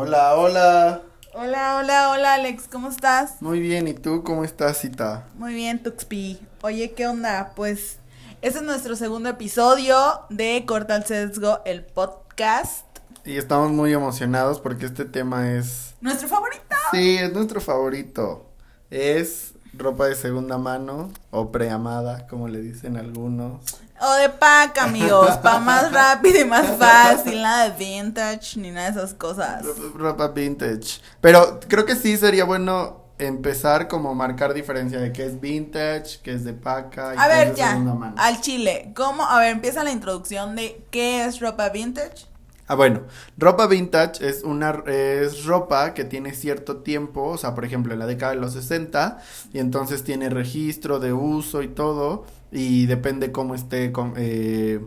Hola, hola. Hola, hola, hola Alex, ¿cómo estás? Muy bien, ¿y tú cómo estás, Cita? Muy bien, Tuxpi. Oye, ¿qué onda? Pues este es nuestro segundo episodio de Corta el Sesgo, el podcast. Y estamos muy emocionados porque este tema es... ¿Nuestro favorito? Sí, es nuestro favorito. Es ropa de segunda mano o preamada, como le dicen algunos. O de pack, amigos, para más rápido y más fácil, nada de vintage ni nada de esas cosas. Ropa, ropa vintage. Pero creo que sí sería bueno empezar como marcar diferencia de qué es vintage, qué es de paca y A qué ver, es de ya, segunda mano. al chile, ¿cómo? A ver, empieza la introducción de qué es ropa vintage. Ah, bueno, ropa vintage es una es ropa que tiene cierto tiempo, o sea, por ejemplo, en la década de los 60 y entonces tiene registro de uso y todo y depende cómo esté com- eh,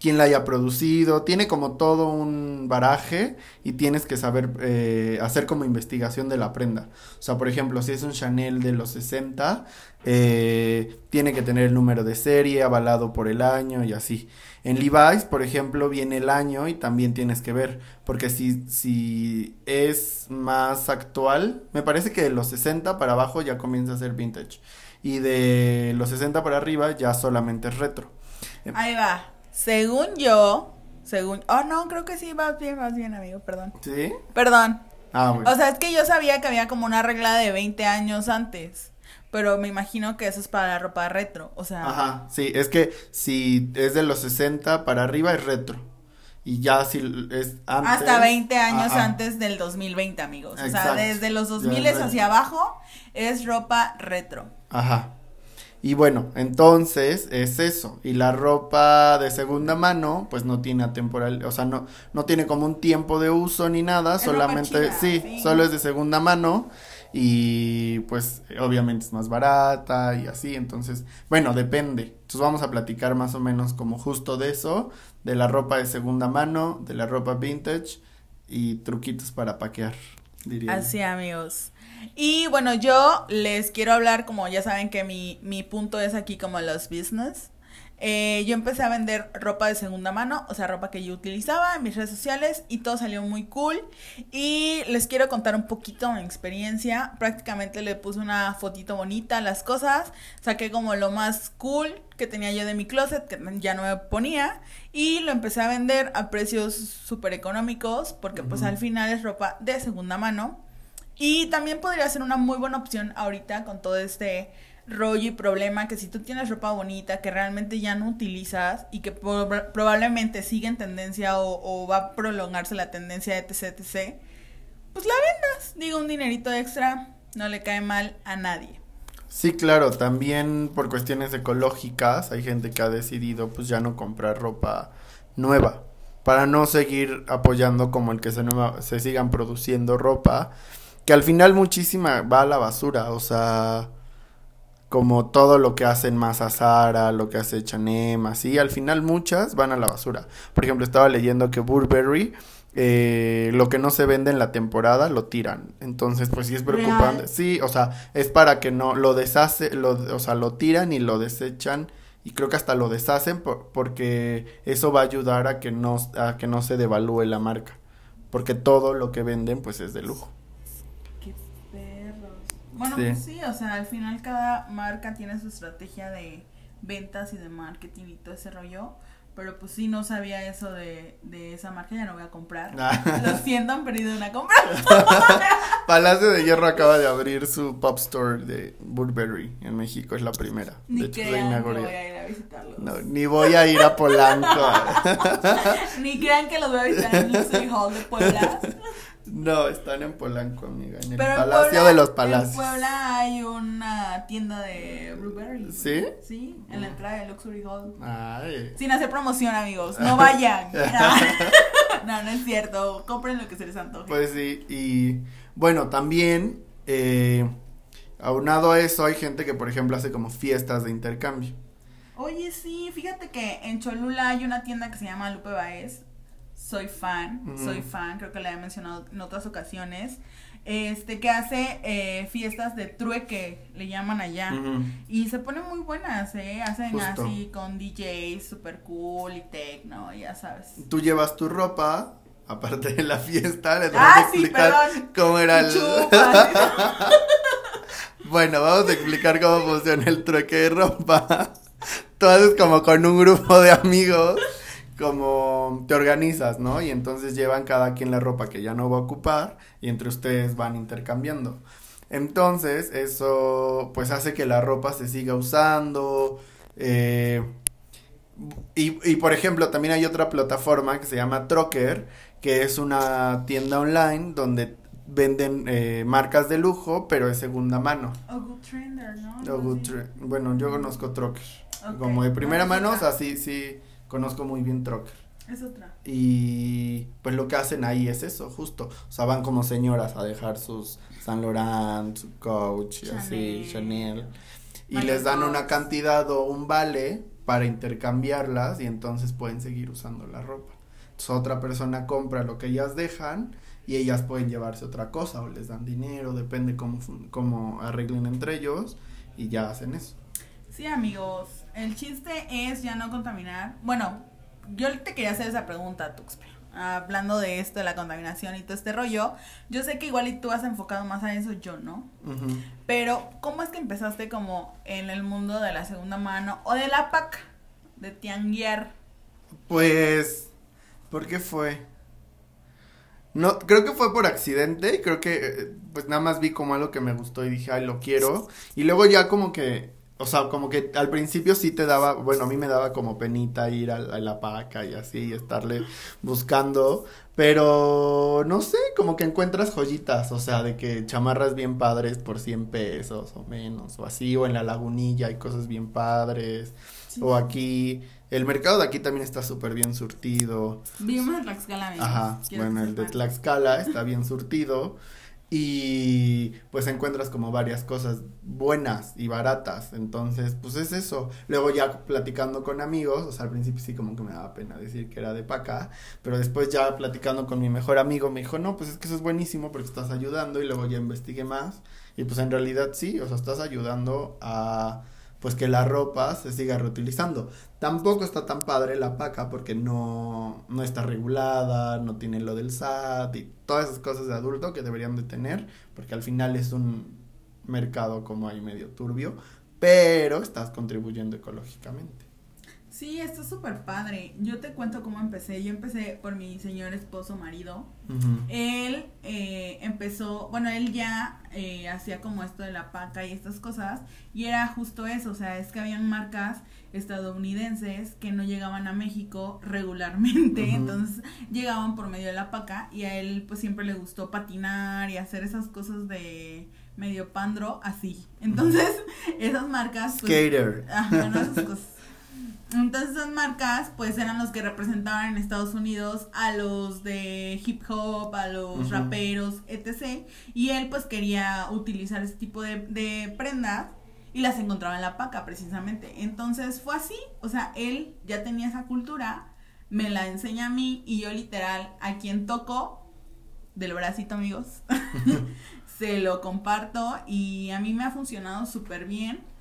quién la haya producido, tiene como todo un baraje y tienes que saber eh, hacer como investigación de la prenda. O sea, por ejemplo, si es un Chanel de los 60, eh, tiene que tener el número de serie avalado por el año y así. En Levi's, por ejemplo, viene el año y también tienes que ver, porque si, si es más actual, me parece que de los 60 para abajo ya comienza a ser vintage y de los 60 para arriba ya solamente es retro. Ahí va. Según yo, según... Oh, no, creo que sí, vas bien, vas bien, amigo, perdón. ¿Sí? Perdón. Ah, bueno. O sea, es que yo sabía que había como una regla de 20 años antes. Pero me imagino que eso es para la ropa retro. O sea, Ajá, sí, es que si es de los 60 para arriba es retro. Y ya si es antes. hasta 20 años ajá. antes del 2020, amigos. O Exacto. sea, desde los Ya 2000 es hacia abajo es ropa retro. Ajá. Y bueno, entonces es eso. Y la ropa de segunda mano, pues no tiene atemporal, o sea, no, no tiene como un tiempo de uso ni nada, Es solamente, sí, sí. solo es de segunda mano. Y pues obviamente es más barata y así, entonces, bueno, depende. Entonces vamos a platicar más o menos como justo de eso, de la ropa de segunda mano, de la ropa vintage y truquitos para paquear, diría. yo. Así, amigos. Y bueno, yo les quiero hablar, como ya saben que mi, mi punto es aquí como los business. Eh, yo empecé a vender ropa de segunda mano, o sea, ropa que yo utilizaba en mis redes sociales y todo salió muy cool. Y les quiero contar un poquito mi experiencia. Prácticamente le puse una fotito bonita a las cosas, saqué como lo más cool que tenía yo de mi closet, que ya no me ponía, y lo empecé a vender a precios súper económicos, porque pues al final es ropa de segunda mano. Y también podría ser una muy buena opción ahorita con todo este rollo y problema que si tú tienes ropa bonita que realmente ya no utilizas y que prob- probablemente sigue en tendencia o, o va a prolongarse la tendencia etc, etc, pues la vendas. Digo, un dinerito extra no le cae mal a nadie. Sí, claro, también por cuestiones ecológicas hay gente que ha decidido pues ya no comprar ropa nueva para no seguir apoyando como el que se, nueva- se sigan produciendo ropa que al final muchísima va a la basura, o sea, como todo lo que hacen Masa Zara, lo que hace Chanem, así, al final muchas van a la basura. Por ejemplo, estaba leyendo que Burberry eh, lo que no se vende en la temporada lo tiran. Entonces, pues sí es preocupante. Real. Sí, o sea, es para que no lo deshace, lo, o sea, lo tiran y lo desechan y creo que hasta lo deshacen por- porque eso va a ayudar a que no a que no se devalúe la marca, porque todo lo que venden pues es de lujo. Bueno, Sí. pues sí, o sea, al final cada marca tiene su estrategia de ventas y de marketing y todo ese rollo. Pero pues sí, no sabía eso de, de esa marca, ya no voy a comprar. Lo siento, han perdido una compra. Palacio de Hierro acaba de abrir su pop store de Burberry en México, es la primera. Ni de hecho, que voy a ir a visitarlos. No, ni voy a ir a Polanco. Ni crean que los voy a visitar en el Luxury Hall de Puebla. No, están en Polanco, amiga, en el Pero en Palacio Puebla- de los En Palacios. Puebla hay una tienda de Blueberry. ¿Sí? Sí, en la entrada del Luxury Hall. Ay. Sin hacer promoción, amigos. No vayan. no, no es cierto. Compren lo que se les antoje. Pues sí, y bueno, también, eh, aunado a eso, hay gente que, por ejemplo, hace como fiestas de intercambio. Oye, sí, fíjate que en Cholula hay una tienda que se llama Lupe Baez. Soy fan, soy fan, creo que la he mencionado en otras ocasiones. Este, que hace eh, fiestas de trueque, le llaman allá. Y se ponen muy buenas, ¿eh? Hacen Justo. así con DJs super cool y techno, ya sabes. Tú llevas tu ropa aparte de la fiesta, les vamos Ah, a sí, explicar perdón. cómo era el... Bueno, vamos a explicar cómo funciona el trueque de ropa. Tú haces como con un grupo de amigos, como te organizas, ¿no? Y entonces llevan cada quien la ropa que ya no va a ocupar y entre ustedes van intercambiando. Entonces, eso pues hace que la ropa se siga usando. eh, y, y por ejemplo, también hay otra plataforma que se llama Trocker, que es una tienda online donde venden eh, marcas de lujo, pero de segunda mano. O Good Trender, ¿no? O good tre- bueno, yo conozco Trocker. Como de primera mano, o es sea, sí, sí, conozco muy bien Trocker. Es otra. Y pues lo que hacen ahí es eso, justo. O sea, van como señoras a dejar sus Saint Laurent, su Coach, y así, Chanel. Chanel. Y les dan una cantidad o un vale para intercambiarlas y entonces pueden seguir usando la ropa. Entonces otra persona compra lo que ellas dejan y ellas pueden llevarse otra cosa o les dan dinero, depende cómo, cómo arreglen entre ellos y ya hacen eso. Sí, amigos. El chiste es ya no contaminar. Bueno, yo te quería hacer esa pregunta, Tuxpe. Hablando de esto, de la contaminación y todo este rollo. Yo sé que igual y tú has enfocado más a eso, yo no. Pero, ¿cómo es que empezaste como en el mundo de la segunda mano o de la PAC? De tianguiar. Pues, ¿por qué fue? No, creo que fue por accidente, creo que eh, pues nada más vi como algo que me gustó y dije, ay, lo quiero. Y luego ya como que, o sea, como que al principio sí te daba, bueno, a mí me daba como penita ir a, a la paca y así, y estarle buscando, pero no sé, como que encuentras joyitas, o sea, de que chamarras bien padres por 100 pesos o menos, o así, o en la lagunilla hay cosas bien padres. O aquí, el mercado de aquí también está súper bien surtido. Vivimos en Tlaxcala. Ajá, bueno, el de. Tlaxcala está bien surtido. Y pues encuentras como varias cosas buenas y baratas. Entonces, pues es eso. Luego ya platicando con amigos, o sea, al principio sí como que me daba pena decir que era de Paca, pero después ya platicando con mi mejor amigo me dijo, no, pues es que eso es buenísimo porque estás ayudando y luego ya investigué más. Y pues en realidad sí, o sea, estás ayudando a pues que la ropa se siga reutilizando. Tampoco está tan padre la paca porque no, no está regulada, no tiene lo del SAT y todas esas cosas de adulto que deberían de tener, porque al final es un mercado como ahí medio turbio, pero estás contribuyendo ecológicamente. Sí, está súper padre. Yo te cuento cómo empecé. Yo empecé por mi señor esposo marido. Él eh, empezó, bueno, él ya eh, hacía como esto de la paca y estas cosas, y era justo eso, o sea, es que habían marcas estadounidenses que no llegaban a México regularmente, entonces llegaban por medio de la paca, y a él pues siempre le gustó patinar y hacer esas cosas de medio pandro así. Entonces, esas marcas... pues, Skater. Ajá, no, esas cosas. Entonces esas marcas pues eran los que representaban en Estados Unidos a los de hip hop, a los raperos, etc. Y él pues quería utilizar ese tipo de, de prendas y las encontraba en la paca precisamente. Entonces fue así, o sea, él ya tenía esa cultura, me la enseña a mí y yo literal a quien toco del bracito amigos, se lo comparto y a mí me ha funcionado súper bien.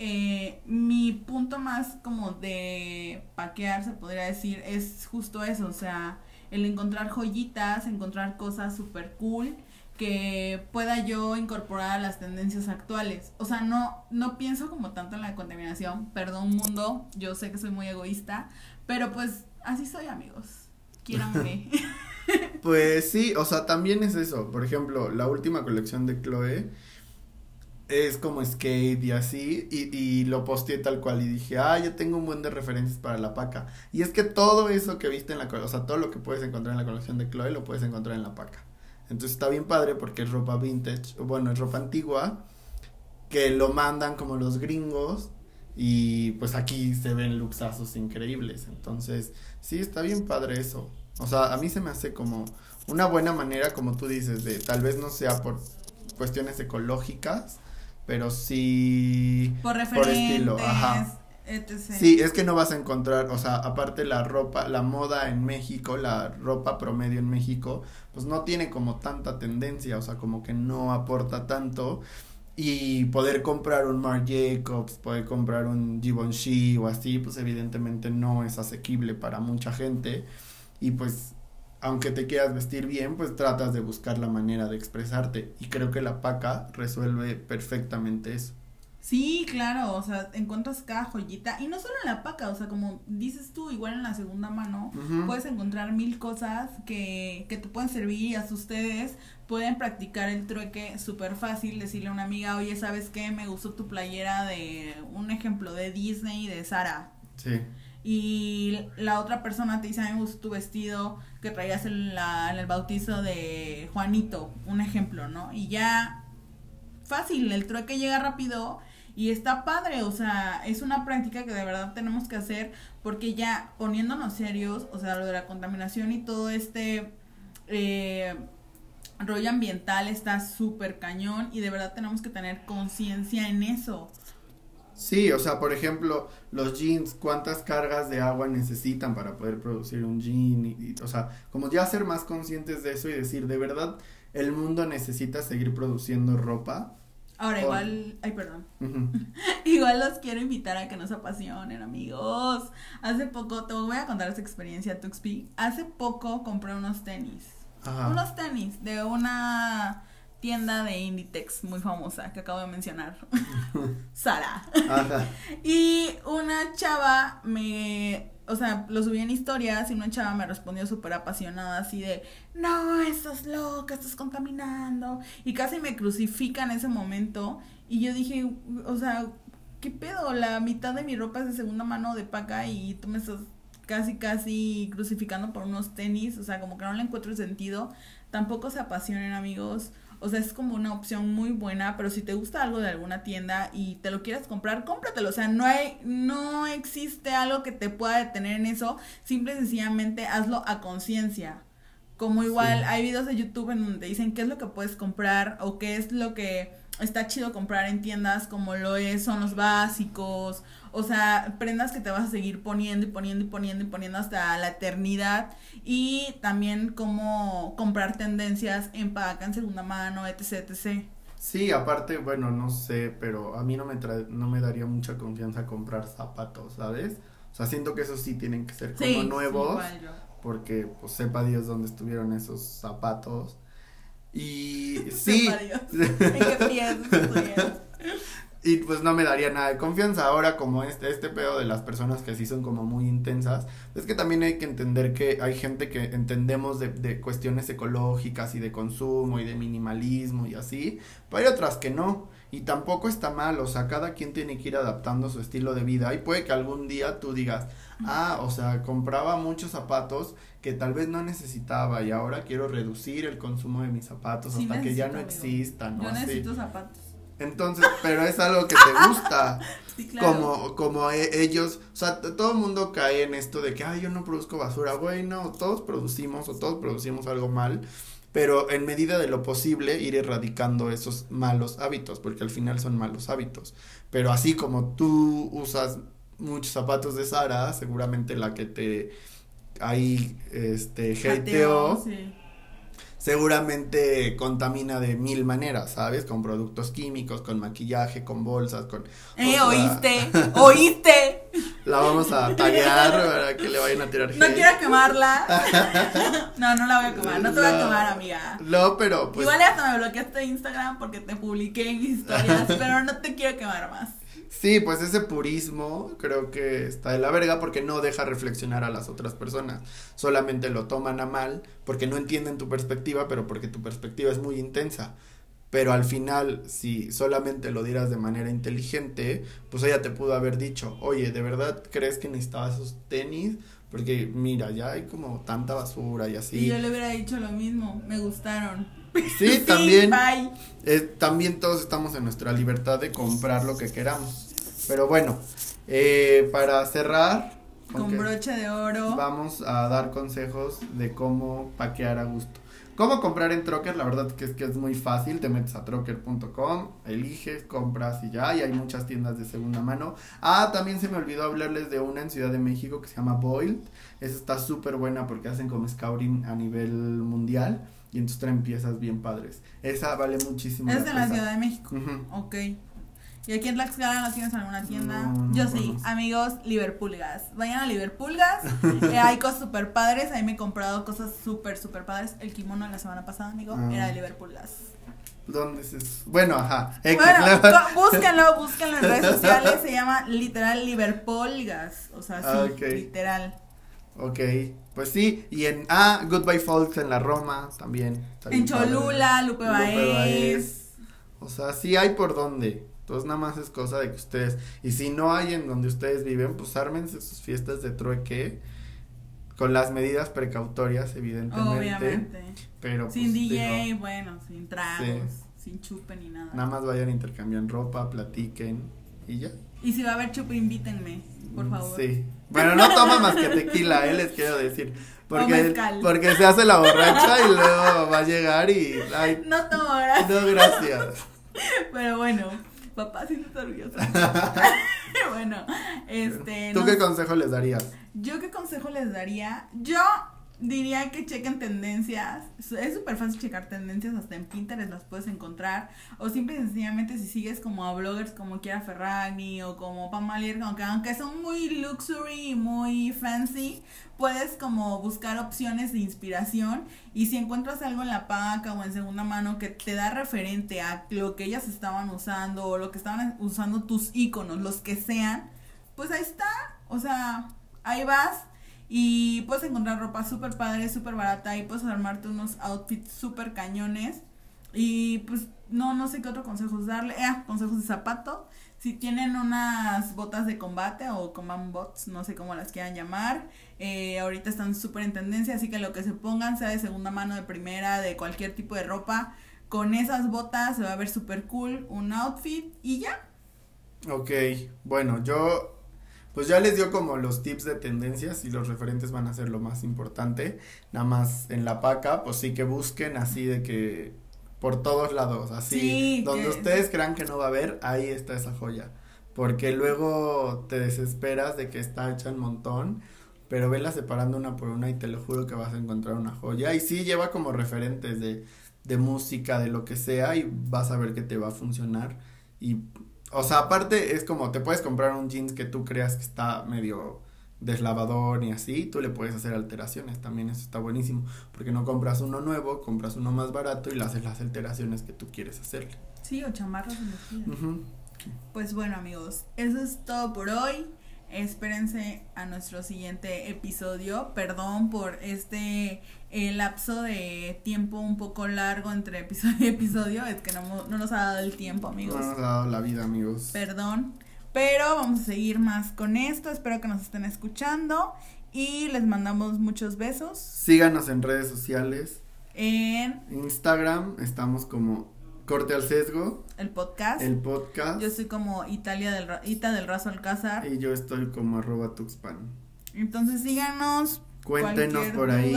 Eh, mi punto más como de paquear, se podría decir, es justo eso, o sea, el encontrar joyitas, encontrar cosas súper cool que pueda yo incorporar a las tendencias actuales. O sea, no, no pienso como tanto en la contaminación, perdón mundo, yo sé que soy muy egoísta, pero pues así soy amigos, quieranme. Pues sí, o sea, también es eso. Por ejemplo, la última colección de Chloe es como skate y así, y, y lo posteé tal cual y dije, ah, yo tengo un buen de referencias para la paca. Y es que todo eso que viste en la, o sea, todo lo que puedes encontrar en la colección de Chloe lo puedes encontrar en la paca. Entonces está bien padre porque es ropa vintage, bueno, es ropa antigua, que lo mandan como los gringos, y pues aquí se ven luxazos increíbles. Entonces, sí, está bien padre eso. O sea, a mí se me hace como una buena manera, como tú dices, de tal vez no sea por cuestiones ecológicas, pero sí Por estilo, ajá. etc. Sí, es que no vas a encontrar, o sea, aparte la ropa, la moda en México, la ropa promedio en México, pues no tiene como tanta tendencia, o sea, como que no aporta tanto. Y poder comprar un Marc Jacobs, poder comprar un Givenchy o así, pues evidentemente no es asequible para mucha gente. Y pues aunque te quieras vestir bien, pues tratas de buscar la manera de expresarte. Y creo que la paca resuelve perfectamente eso. Sí, claro, o sea, encuentras cada joyita, y no solo en la paca, o sea, como dices tú, igual en la segunda mano, puedes encontrar mil cosas que, que te pueden servir y hasta ustedes pueden practicar el trueque súper fácil, decirle a una amiga, oye, ¿sabes qué? Me gustó tu playera de, un ejemplo, de Disney y de Sara. Sí. Y la otra persona te dice, a mí me gustó tu vestido que traías en, la, en el bautizo de Juanito, un ejemplo, ¿no? Y ya, fácil, el trueque llega rápido y está padre, o sea, es una práctica que de verdad tenemos que hacer porque ya poniéndonos serios, o sea, lo de la contaminación y todo este eh, rollo ambiental está súper cañón y de verdad tenemos que tener conciencia en eso. Sí, o sea, por ejemplo, los jeans, ¿cuántas cargas de agua necesitan para poder producir un jean? Y, o sea, como ya ser más conscientes de eso y decir, de verdad, el mundo necesita seguir produciendo ropa Ahora, igual, ay, perdón. igual los quiero invitar a que nos apasionen, amigos. Hace poco, te voy a contar esa experiencia, Tuxpi. Hace poco compré unos tenis. Unos tenis de una tienda de Inditex muy famosa que acabo de mencionar. Sara. y una chava me o sea, lo subí en historias y una chava me respondió súper apasionada, así de, no, estás loca, estás contaminando. Y casi me crucifica en ese momento. Y yo dije, o sea, ¿qué pedo? La mitad de mi ropa es de segunda mano de paca y tú me estás casi, casi crucificando por unos tenis. O sea, como que no le encuentro sentido. Tampoco se apasionen, amigos. O sea, es como una opción muy buena, pero si te gusta algo de alguna tienda y te lo quieres comprar, cómpratelo. O sea, no hay, no existe algo que te pueda detener en eso. Simple y sencillamente hazlo a conciencia. Como igual hay videos de YouTube en donde dicen qué es lo que puedes comprar o qué es lo que está chido comprar en tiendas como lo es, son los básicos, o sea, prendas que te vas a seguir poniendo y poniendo y poniendo y poniendo hasta la eternidad y también cómo comprar tendencias en paca, en segunda mano, etc, etc. Sí, aparte, bueno, no sé, pero a mí no me no me daría mucha confianza comprar zapatos, ¿sabes? O sea, siento que esos sí tienen que ser como nuevos. porque pues sepa Dios dónde estuvieron esos zapatos. Y sí. Sepa Dios. ¿En qué y pues no me daría nada de confianza. Ahora como este, este pedo de las personas que sí son como muy intensas, es que también hay que entender que hay gente que entendemos de, de cuestiones ecológicas y de consumo y de minimalismo y así, pero hay otras que no. Y tampoco está mal, o sea, cada quien tiene que ir adaptando su estilo de vida. Y puede que algún día tú digas, ah, o sea, compraba muchos zapatos que tal vez no necesitaba y ahora quiero reducir el consumo de mis zapatos hasta que ya no existan. Yo necesito zapatos. Entonces, pero es algo que te gusta. Como, como e, ellos, o sea, todo el mundo cae en esto de que, ay, yo no produzco basura. Bueno, todos producimos o todos producimos algo mal, pero en medida de lo posible ir erradicando esos malos hábitos, porque al final son malos hábitos. Pero así como tú usas muchos zapatos de Sara, seguramente la que te ahí este hateó, seguramente contamina de mil maneras, ¿sabes? Con productos químicos, con maquillaje, con bolsas, con... ¡Eh, oíste! ¡Oíste! La vamos a tallar para que le vayan a tirar No quiero quemarla. no, no la voy a quemar, no te voy a quemar, amiga. No, pero pues... Igual hasta me bloqueaste Instagram porque te publiqué en historias, pero no te quiero quemar más. Sí, pues ese purismo creo que está de la verga porque no deja reflexionar a las otras personas. Solamente lo toman a mal porque no entienden tu perspectiva, pero porque tu perspectiva es muy intensa. Pero al final, si solamente lo dieras de manera inteligente, pues ella te pudo haber dicho, oye, ¿de verdad crees que necesitabas esos tenis? Porque mira, ya hay como tanta basura y así. Y yo le hubiera dicho lo mismo, me gustaron. Sí, también. Eh, también todos estamos en nuestra libertad de comprar lo que queramos. Pero bueno, eh, para cerrar. Con broche de oro. Vamos a dar consejos de cómo paquear a gusto. ¿Cómo comprar en Trocker? La verdad que es que es muy fácil. Te metes a trocker.com, eliges, compras y ya. Y hay muchas tiendas de segunda mano. Ah, también se me olvidó hablarles de una en Ciudad de México que se llama Boiled. Esa está súper buena porque hacen como scouting a nivel mundial y entonces traen piezas bien padres. Esa vale muchísimo. Es de la Ciudad de México. Ok. ¿Y aquí en Tlaxcala no tienes alguna tienda? No, no Yo sí, amigos, Liverpoolgas. Vayan a Liverpoolgas. eh, hay cosas súper padres. Ahí me he comprado cosas súper, súper padres. El kimono de la semana pasada, amigo, Ah. era de Liverpoolgas. ¿Dónde es eso? Bueno, ajá. X, Bueno, búsquenlo, búsquenlo en redes sociales. Se llama literal Liverpoolgas. O sea, sí, Ah, ok. literal. Ok, pues sí, y en, ah, Goodbye Folks en la Roma también. En padre. Cholula, Lupe. Baez. O sea, sí hay por dónde. Entonces nada más es cosa de que ustedes, y si no hay en donde ustedes viven, pues ármense sus fiestas de trueque con las medidas precautorias, evidentemente. Obviamente. Pero Sin pues, DJ, digo, bueno, sin tragos, sin chupe ni nada. nada más vayan, intercambian ropa, platiquen y ya. Y si va a haber chupe, invítenme, por Mm, favor. Sí. Bueno, no toma más que tequila, eh, les quiero decir. Porque, porque se hace la borracha y luego va a llegar y. Ay, No tomo gracias. no, gracias. Pero bueno, papá, siento orgulloso. bueno, este. ¿Tú no qué consejo les darías? ¿Yo qué consejo les daría? Yo diría que chequen tendencias. Es súper fácil checar tendencias, hasta en Pinterest las puedes encontrar. O simple y sencillamente si sigues como a bloggers como Kiara Ferragni o como Pamalier, aunque, aunque son muy luxury y muy fancy, puedes como buscar opciones de inspiración. Y si encuentras algo en la paca o en segunda mano que te da referente a lo que ellas estaban usando o lo que estaban usando tus iconos, los que sean, pues ahí está. O sea, ahí vas y puedes encontrar ropa súper padre, súper barata y puedes armarte unos outfits súper cañones. Y pues no, no sé qué otro consejos darle. Eh, consejos de zapato. Si tienen unas botas de combate o combat bots, no sé cómo las quieran llamar. eh, ahorita están súper en tendencia, así que lo que se pongan, sea de segunda mano, de primera, de cualquier tipo de ropa, con esas botas se va a ver súper cool un outfit y ya. Ok, bueno, yo. Pues ya les dio como los tips de tendencias y los referentes van a ser lo más importante. Nada más en la paca, pues sí que busquen así de que por todos lados, así. Sí, donde ustedes crean que no va a haber, ahí está esa joya. Porque luego te desesperas de que está hecha un montón, pero vela separando una por una y te lo juro que vas a encontrar una joya. Y sí lleva como referentes de, de música, de lo que sea, y vas a ver que te va a funcionar. Y, o sea, aparte es como te puedes comprar un jeans que tú creas que está medio deslavador y así, tú le puedes hacer alteraciones, también eso está buenísimo, porque no compras uno nuevo, compras uno más barato y le haces las alteraciones que tú quieres hacerle. Sí, o chamarras elegidas. Ujú. Pues bueno amigos, eso es todo por hoy. Espérense a nuestro siguiente episodio. Perdón por este eh, lapso de tiempo un poco largo entre episodio y episodio. Es que no, no nos ha dado el tiempo amigos. No nos ha dado la vida, amigos. Perdón. Pero vamos a seguir más con esto. Espero que nos estén escuchando. Y les mandamos muchos besos. Síganos en redes sociales. En Instagram estamos como Corte al Sesgo, el podcast. el podcast. Yo soy como Italia del, Ita del Razo Alcázar. Y yo estoy como arroba tuxpan. Entonces síganos. Cuéntenos por ahí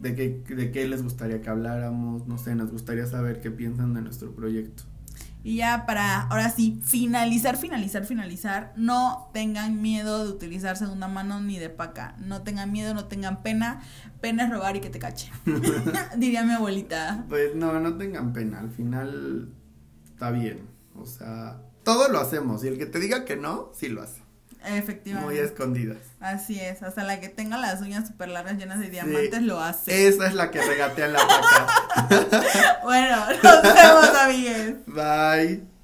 de qué, de qué les gustaría que habláramos. No sé, nos gustaría saber qué piensan de nuestro proyecto. Y ya para, ahora sí, finalizar, finalizar, finalizar. No tengan miedo de utilizar segunda mano ni de paca. No tengan miedo, no tengan pena. Pena es robar y que te cachen. Diría mi abuelita. Pues no, no tengan pena. Al final está bien. O sea, todo lo hacemos. Y el que te diga que no, sí lo hace. Muy Efectivamente. escondidas. Así es. Hasta la que tenga las uñas súper largas llenas de diamantes lo hace. Esa es la que regatea en la paca. Bueno, nos vemos, amigues. Bye.